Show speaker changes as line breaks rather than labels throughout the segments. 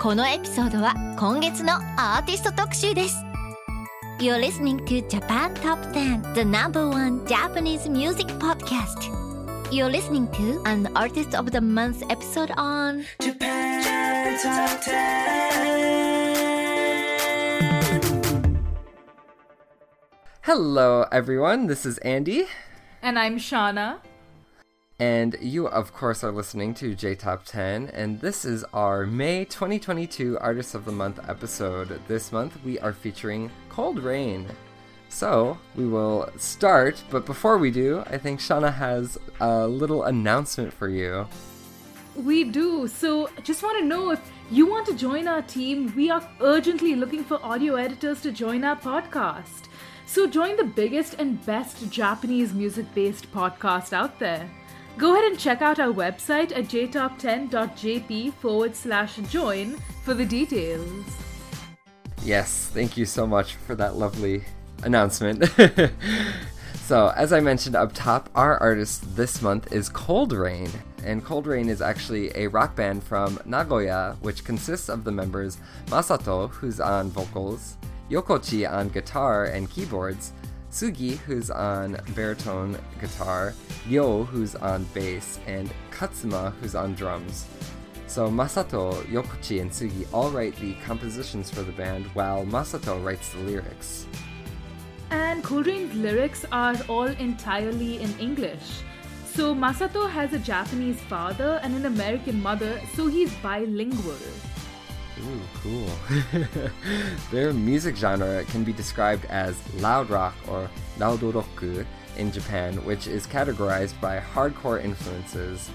このエピソードは今月のアーティスト特集です You're listening to Japan Top 10 The number one Japanese music podcast You're listening to an Artist of the Month episode on
Japan Top 10.
Hello, everyone. This is Andy.
And I'm Shauna.
And you, of course, are listening to J Top 10, and this is our May 2022 Artist of the Month episode. This month we are featuring Cold Rain. So, we will start, but before we do, I think Shauna has a little announcement for you.
We do. So, just want to know if you want to join our team, we are urgently looking for audio editors to join our podcast. So, join the biggest and best Japanese music based podcast out there. Go ahead and check out our website at jtop10.jp forward slash join for the details.
Yes, thank you so much for that lovely announcement. so, as I mentioned up top, our artist this month is Cold Rain. And Cold Rain is actually a rock band from Nagoya, which consists of the members Masato, who's on vocals, Yokochi on guitar and keyboards, Sugi, who's on baritone guitar, Yo, who's on bass, and Katsuma, who's on drums. So Masato, Yokochi, and Sugi all write the compositions for the band, while Masato writes the lyrics.
And Cold Rain's lyrics are all entirely in English. So Masato has a Japanese father and an American mother, so he's bilingual.
Ooh, cool. Their music genre can be described as loud rock or laudoroku in Japan, which is categorized by hardcore influences,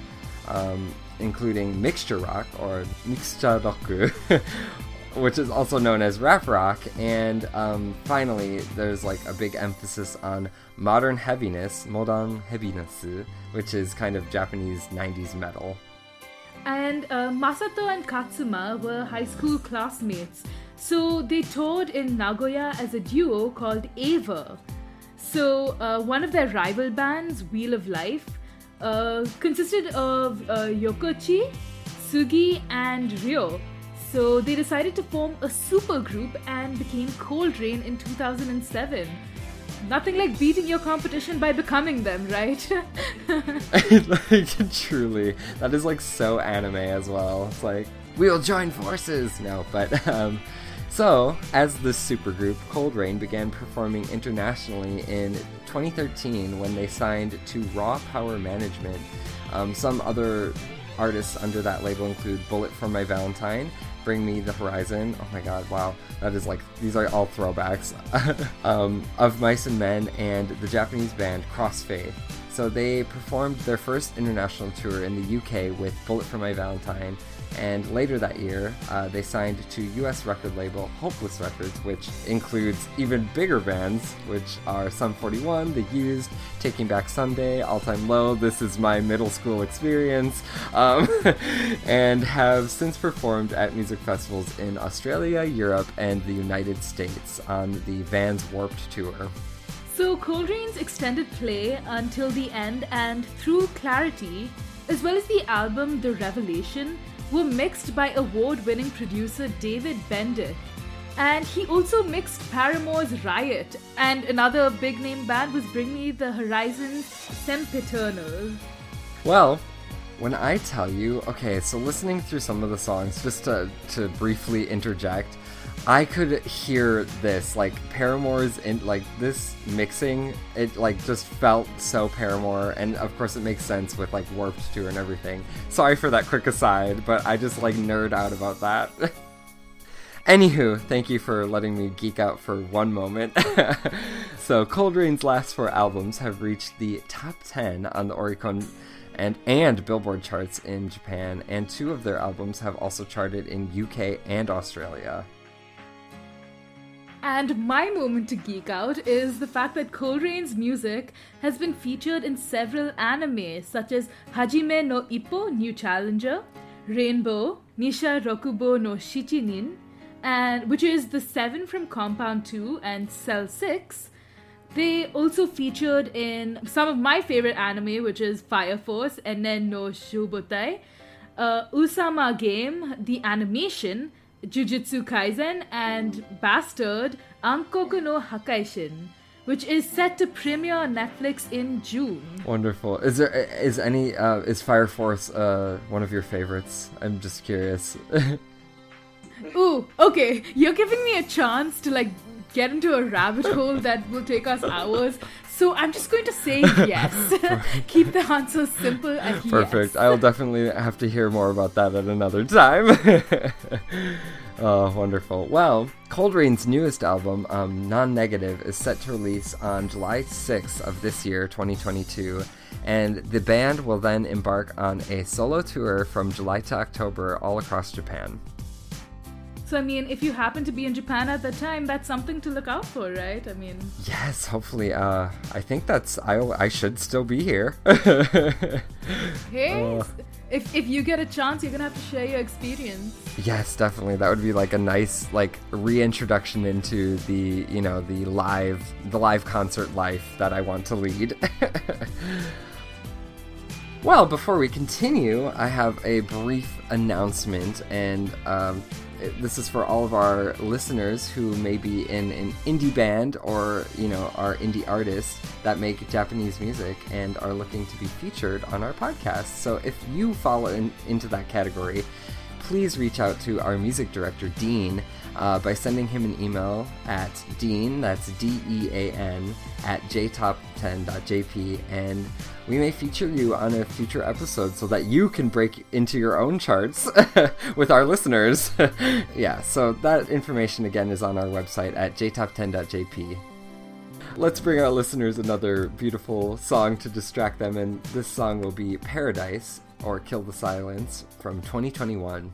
um, including mixture rock or mixcharoku, which is also known as rap rock. And um, finally, there's like a big emphasis on modern heaviness, modern heaviness, which is kind of Japanese 90s metal.
And uh, Masato and Katsuma were high school classmates, so they toured in Nagoya as a duo called Ava. So uh, one of their rival bands, Wheel of Life, uh, consisted of uh, Yokochi, Sugi, and Ryo. So they decided to form a supergroup and became Cold Rain in 2007 nothing like beating your competition by becoming them, right?
like, truly, that is like so anime as well. It's like we'll join forces. No, but um, so as the supergroup, Cold Rain began performing internationally in 2013 when they signed to Raw Power Management. Um, some other artists under that label include Bullet for My Valentine Bring Me the Horizon. Oh my god, wow. That is like, these are all throwbacks. um, of Mice and Men and the Japanese band Crossfaith. So they performed their first international tour in the UK with Bullet for My Valentine and later that year, uh, they signed to US record label Hopeless Records, which includes even bigger bands, which are Sum 41, The Used, Taking Back Sunday, All Time Low, This Is My Middle School Experience, um, and have since performed at music festivals in Australia, Europe, and the United States on the Vans Warped Tour.
So, Cold Rain's extended play until the end and through Clarity, as well as the album The Revelation, were mixed by award winning producer David Bendeth. And he also mixed Paramore's Riot, and another big name band was Bring Me the Horizon's Sempiternal.
Well, when I tell you, okay, so listening through some of the songs, just to, to briefly interject, I could hear this, like Paramore's in like this mixing, it like just felt so Paramore, and of course it makes sense with like Warped Tour and everything. Sorry for that quick aside, but I just like nerd out about that. Anywho, thank you for letting me geek out for one moment. so, Coldrain's last four albums have reached the top 10 on the Oricon and, and Billboard charts in Japan, and two of their albums have also charted in UK and Australia.
And my moment to geek out is the fact that Coldrain's music has been featured in several anime, such as Hajime no Ippo New Challenger, Rainbow, Nisha Rokubo no Shichinin, and which is the seven from Compound 2 and Cell 6. They also featured in some of my favorite anime, which is Fire Force Enen no Shouboutai, uh, Osama Game, the animation, Jujutsu Kaisen, and Bastard, Ankoku no Hakaishin, which is set to premiere on Netflix in June.
Wonderful. Is there is any uh, is Fire Force uh, one of your favorites? I'm just curious.
Ooh, okay. You're giving me a chance to like get into a rabbit hole that will take us hours. So I'm just going to say yes. Keep the answer simple and
Perfect.
yes.
I'll definitely have to hear more about that at another time. oh, wonderful. Well, Coldrain's newest album, um, Non Negative, is set to release on July 6th of this year, 2022. And the band will then embark on a solo tour from July to October all across Japan.
So I mean, if you happen to be in Japan at that time, that's something to look out for, right? I mean,
Yes, hopefully. Uh, I think that's. I, I should still be here.
hey,
Uh.
if if you get a chance, you're gonna have to share your experience.
Yes, definitely. That would be like a nice like reintroduction into the, you know, the live the live concert life that I want to lead. well, before we continue, I have a brief announcement and um this is for all of our listeners who may be in an indie band or, you know, are indie artists that make Japanese music and are looking to be featured on our podcast. So if you fall in, into that category, please reach out to our music director, Dean, uh, by sending him an email at Dean, that's D E A N, at jtop10.jp, and we may feature you on a future episode so that you can break into your own charts with our listeners. yeah, so that information again is on our website at jtop10.jp. Let's bring our listeners another beautiful song to distract them, and this song will be Paradise or Kill the Silence from 2021.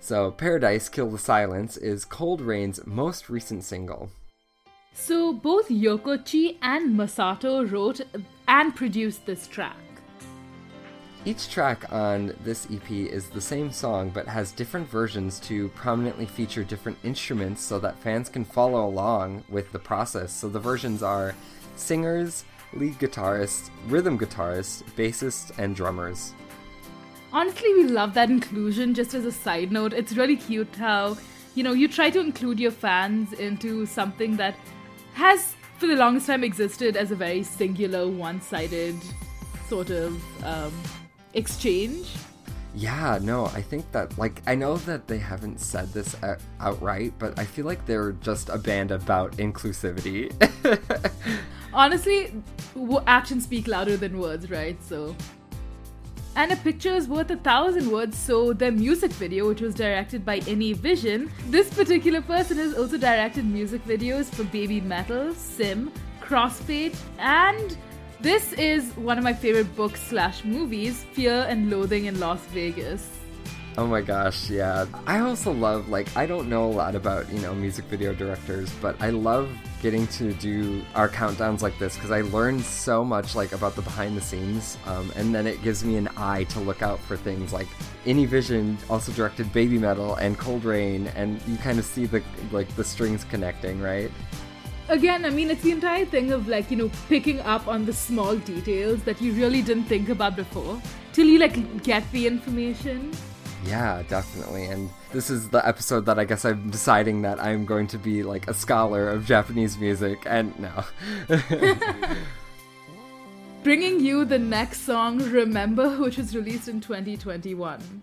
So, Paradise Kill the Silence is
Cold Rain's most recent single.
So both Yokochi and Masato wrote and produced this track.
Each track on this EP is the same song but has different versions to prominently feature different instruments so that fans can follow along with the process. So the versions are singers, lead guitarists, rhythm guitarists, bassists, and drummers.
Honestly, we love that inclusion. Just as a side note, it's really cute how, you know, you try to include your fans into something that has, for the longest time, existed as a very singular, one sided sort of um, exchange.
Yeah, no, I think that, like, I know that they haven't said this uh, outright, but I feel like they're just a band about inclusivity.
Honestly, w- actions speak louder than words, right? So. And a picture is worth a thousand words, so their music video, which was directed by Any Vision, this particular person has also directed music videos for Baby Metal, SiM, Crossfaith, and this is one of my favorite books slash movies, Fear and Loathing in Las Vegas.
Oh my gosh, yeah. I also love, like, I don't know a lot about, you know, music video directors, but I love getting to do our countdowns like this because I learned so much, like, about the behind the scenes. Um, and then it gives me an eye to look out for things like Vision also directed Baby Metal and Cold Rain, and you kind of see the, like, the strings connecting, right?
Again, I mean, it's the entire thing of like, you know, picking up on the small details that you really didn't think about before till you like get the information.
Yeah, definitely. And this is the episode that I guess I'm deciding that I'm going to be like a scholar of Japanese music, and no.
Bringing you the next song, Remember, which was released in 2021.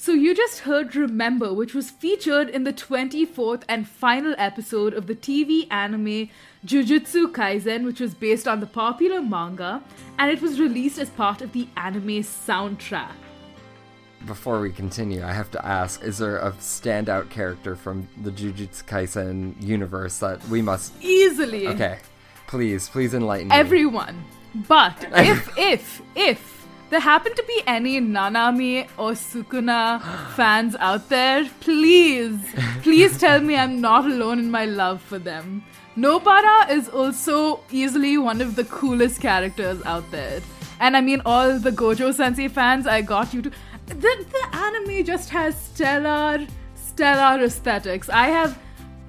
So you just heard Remember, which was featured in the 24th and final episode of the TV anime Jujutsu Kaisen, which was based on the popular manga, and it was released as part of the anime soundtrack.
Before we continue, I have to ask: Is there a standout character from the Jujutsu Kaisen universe that we must?
Easily.
Okay, please, please enlighten me.
Everyone. But if, if, if there happen to be any Nanami or Sukuna fans out there, please, please tell me I'm not alone in my love for them. Nobara is also easily one of the coolest characters out there. And I mean, all the Gojo Sensei fans, I got you to. The, the anime just has stellar, stellar aesthetics. I have.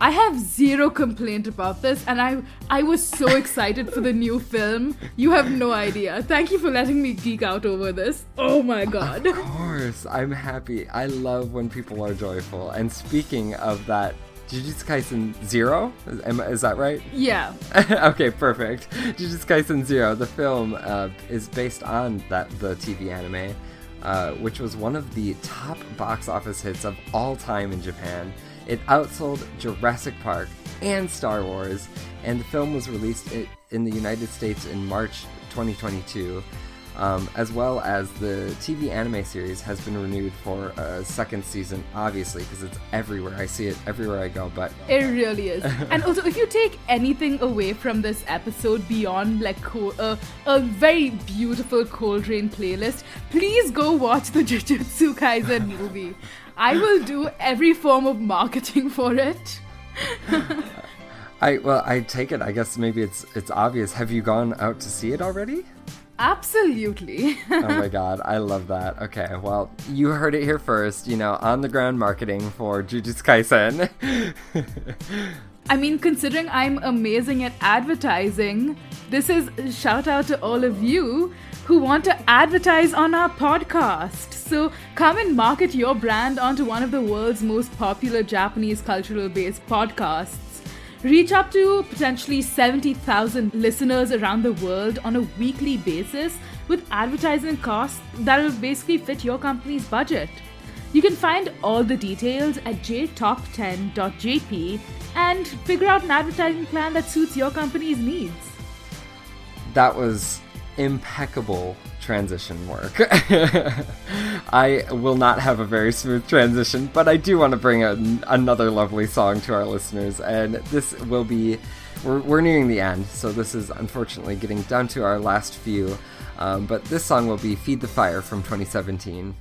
I have zero complaint about this, and I I was so excited for the new film. You have no idea. Thank you for letting me geek out over this. Oh my god.
Of course, I'm happy. I love when people are joyful. And speaking of that, Jujutsu Kaisen Zero, is, is that right?
Yeah.
okay, perfect. Jujutsu Kaisen Zero, the film, uh, is based on that the TV anime, uh, which was one of the top box office hits of all time in Japan. It outsold Jurassic Park and Star Wars, and the film was released in the United States in March 2022. Um, as well as the TV anime series has been renewed for a second season, obviously, because it's everywhere. I see it everywhere I go. But
It really is. and also, if you take anything away from this episode beyond like co- uh, a very beautiful Cold Rain playlist, please go watch the Jujutsu Kaisen movie. I will do every form of marketing for it.
I well, I take it. I guess maybe it's it's obvious. Have you gone out to see it already?
Absolutely.
oh my god, I love that. Okay, well, you heard it here first. You know, on the ground marketing for Jujutsu Kaisen.
I mean, considering I'm amazing at advertising, this is shout out to all of you who want to advertise on our podcast. So come and market your brand onto one of the world's most popular Japanese cultural based podcasts. Reach up to potentially 70,000 listeners around the world on a weekly basis with advertising costs that will basically fit your company's budget. You can find all the details at jtop10.jp and figure out an advertising plan that suits your company's needs.
that was impeccable transition work. I will not have a very smooth transition, but I do want to bring another lovely song to our listeners, and this will be. We're, we're nearing the end, so this is unfortunately getting down to our last few. Um, but this song will be Feed the Fire from 2017.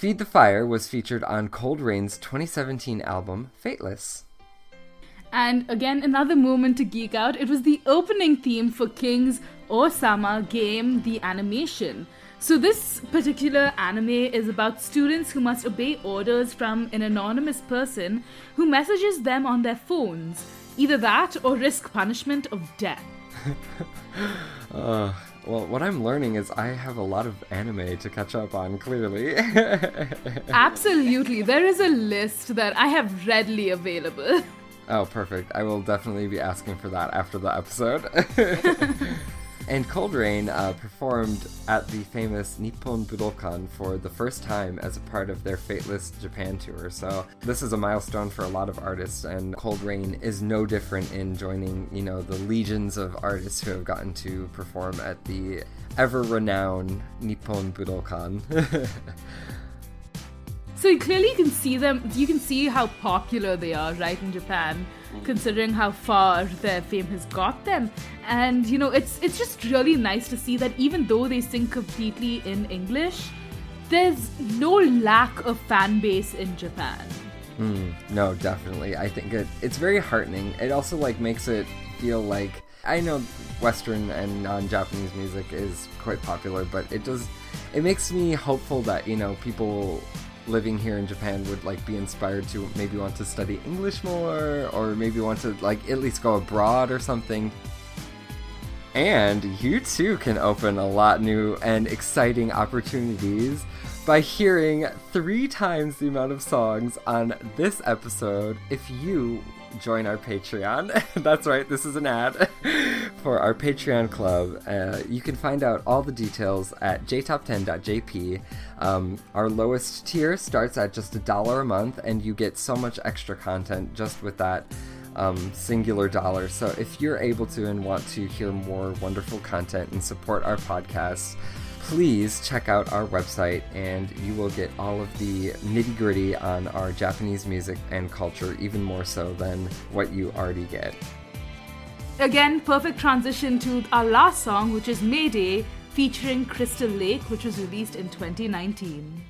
Feed the Fire was featured on Cold Rain's 2017 album Fateless.
And again, another moment to geek out. It was the opening theme for King's Osama game, the animation. So, this particular anime is about students who must obey orders from an anonymous person who messages them on their phones. Either that or risk punishment of death.
Uh, well, what I'm learning is I have a lot of anime to catch up on, clearly.
Absolutely, there is a list that I have readily available.
oh, perfect. I will definitely be asking for that after the episode. and Cold Rain uh, performed at the famous Nippon Budokan for the first time as a part of their Fateless Japan tour. So this is a milestone for a lot of artists, and Cold Rain is no different in joining, you know, the legions of artists who have gotten to perform at the ever-renowned Nippon Budokan.
So clearly you can see them. You can see how popular they are, right, in Japan, considering how far their fame has got them. And you know, it's it's just really nice to see that even though they sing completely in English, there's no lack of fan base in Japan.
Mm, no, definitely. I think it, it's very heartening. It also like makes it feel like I know Western and non-Japanese music is quite popular, but it does. It makes me hopeful that you know people living here in Japan would like be inspired to maybe want to study English more, or maybe want to like at least go abroad or something. And you too can open a lot new and exciting opportunities by hearing three times the amount of songs on this episode if you join our Patreon. That's right, this is an ad for our Patreon club. Uh, you can find out all the details at jtop10.jp. Um, our lowest tier starts at just a dollar a month, and you get so much extra content just with that um, singular dollar. So if you're able to and want to hear more wonderful content and support our podcast, please check out our website and you will get all of the nitty gritty on our Japanese music and culture, even more so than what you already get.
Again, perfect transition to our last song, which is Mayday, featuring Crystal Lake, which was released in 2019.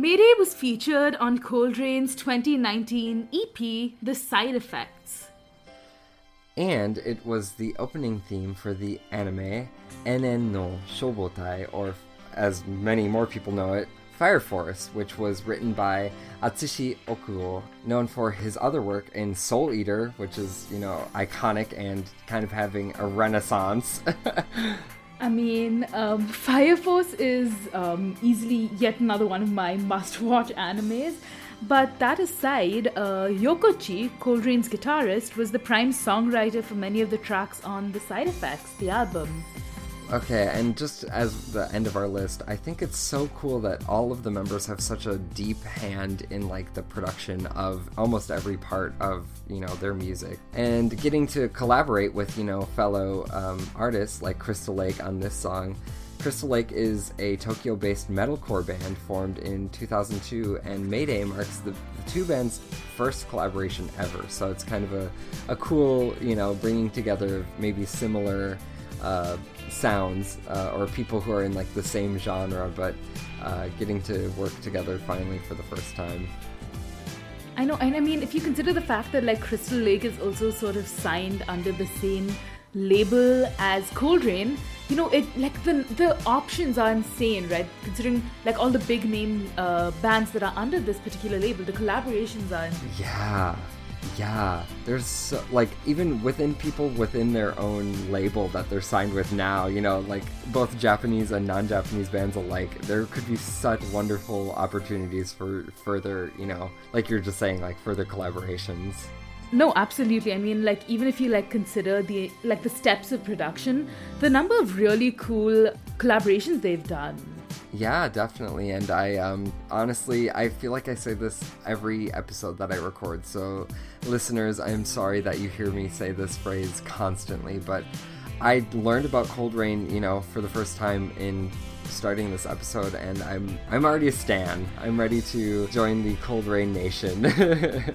Mayday was featured on Coldrain's 2019 EP, The Side Effects.
And it was the opening theme for the anime Enen no Shouboutai, or as many more people know it, Fire Force, which was written by Atsushi Ohkubo, known for his other work in Soul Eater, which is, you know, iconic and kind of having a renaissance.
I mean, um, Fire Force is um, easily yet another one of my must watch animes. But that aside, uh, Yokochi, Coldrain's guitarist, was the prime songwriter for many of the tracks on The Side Effects, the album.
Okay, and just as the end of our list, I think it's so cool that all of the members have such a deep hand in like the production of almost every part of you know their music, and getting to collaborate with you know fellow um, artists like Crystal Lake on this song. Crystal Lake is a Tokyo-based metalcore band formed in 2002, and Mayday marks the, the two bands' first collaboration ever. So it's kind of a, a cool, you know, bringing together maybe similar uh, sounds uh, or people who are in like the same genre, but uh, getting to work together finally for the first time.
I know, and I mean, if you consider the fact that like Crystal Lake is also sort of signed under the same label as Coldrain, you know, it like the the options are insane, right? Considering like all the big name uh, bands that are under this particular label, the collaborations are.
Yeah, yeah. There's like even within people within their own label that they're signed with now, you know, like both Japanese and non-Japanese bands alike, there could be such wonderful opportunities for further, you know, like you're just saying, like further collaborations.
No, absolutely. I mean, like even if you like consider the like the steps of production, the number of really cool collaborations they've done.
Yeah, definitely. And I um, honestly, I feel like I say this every episode that I record. So, listeners, I'm sorry that you hear me say this phrase constantly, but I learned about Coldrain, you know, for the first time in starting this episode, and I'm I'm already a stan. I'm ready to join the Coldrain Nation.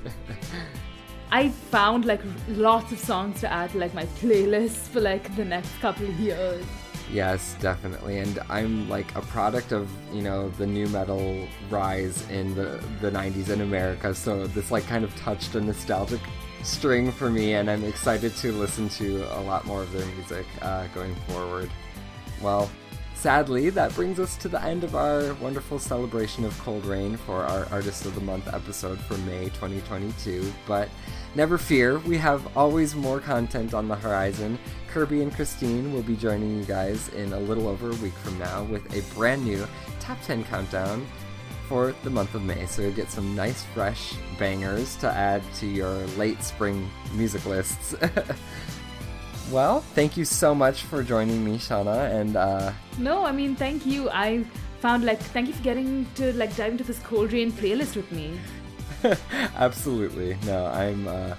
I found like lots of songs to add to like my playlist for like the next couple of years.
Yes, definitely. And I'm like a product of, you know, the nu metal rise in the, the 90s in America. So this like kind of touched a nostalgic string for me, and I'm excited to listen to a lot more of their music uh, going forward. Well, sadly, that brings us to the end of our wonderful celebration of Coldrain for our Artist of the Month episode for May 2022. But never fear, we have always more content on the horizon. Kirby and Christine will be joining you guys in a little over a week from now with a brand new top 10 countdown for the month of May. So you'll get some nice, fresh bangers to add to your late spring music lists. well, thank you so much for joining me, Shauna, and uh,
No, I mean, thank you. I found like, thank you for getting to like dive into this Coldrain playlist with me.
Absolutely. No, I'm uh,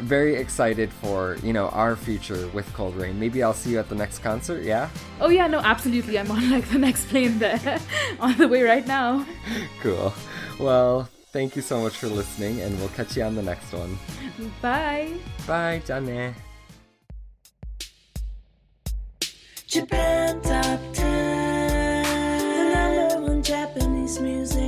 very excited for, you know, our future with Coldrain. Maybe I'll see you at the next concert, yeah?
Oh yeah, no, absolutely. I'm on like the next plane there, on the way right now.
Cool. Well, thank you so much for listening, and we'll catch you on the next one.
Bye.
Bye, Jane.
Japan Top 10. The number one Japanese music.